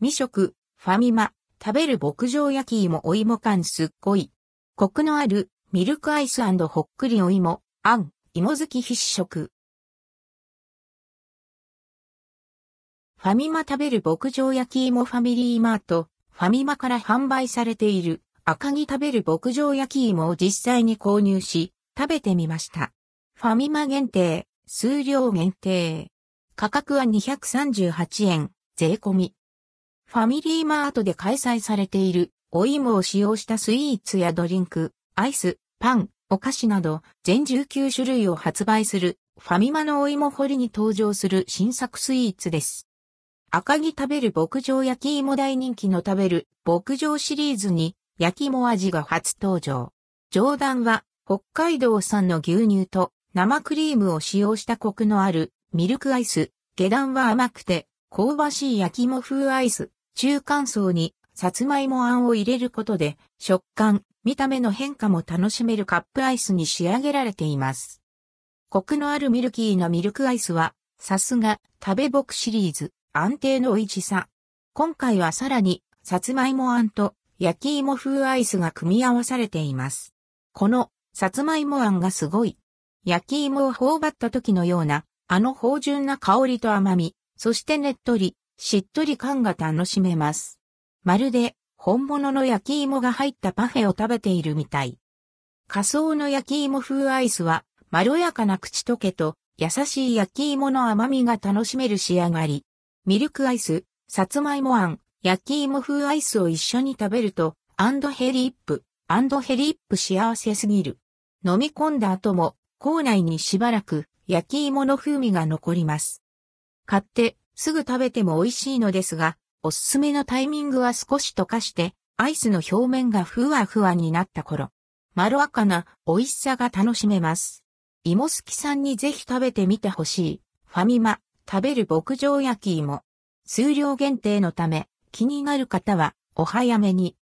未食、ファミマ、食べる牧場焼き芋お芋感すっごい。コクのあるミルクアイスほっくりお芋、あん、芋好き必食。ファミマ食べる牧場焼き芋ファミリーマート、ファミマから販売されている赤木食べる牧場焼き芋を実際に購入し、食べてみました。ファミマ限定、数量限定。価格は238円、税込み。ファミリーマートで開催されているお芋を使用したスイーツやドリンク、アイス、パン、お菓子など全19種類を発売するファミマのお芋掘りに登場する新作スイーツです。赤木食べる牧場焼き芋大人気の食べる牧場シリーズに焼き芋味が初登場。上段は北海道産の牛乳と生クリームを使用したコクのあるミルクアイス。下段は甘くて香ばしい焼き芋風アイス。中間層にさつまいもあんを入れることで食感、見た目の変化も楽しめるカップアイスに仕上げられています。コクのあるミルキーなミルクアイスは、さすが食べ僕シリーズ安定の美味しさ。今回はさらにさつまいもあんと焼き芋風アイスが組み合わされています。このさつまいもあんがすごい。焼き芋を頬張った時のようなあの芳醇な香りと甘み、そしてねっとり、しっとり感が楽しめます。まるで本物の焼き芋が入ったパフェを食べているみたい。下層の焼き芋風アイスは、まろやかな口溶けと優しい焼き芋の甘みが楽しめる仕上がり。ミルクアイス、さつまいもあん、焼き芋風アイスを一緒に食べると、アンドヘリップ、アンドヘリップ幸せすぎる。飲み込んだ後も、口内にしばらく焼き芋の風味が残ります。買ってすぐ食べても美味しいのですが、おすすめのタイミングは少し溶かして、アイスの表面がふわふわになった頃。まろやかな美味しさが楽しめます。芋好きさんにぜひ食べてみてほしい。ファミマ、食べる牧場焼き芋。数量限定のため、気になる方はお早めに。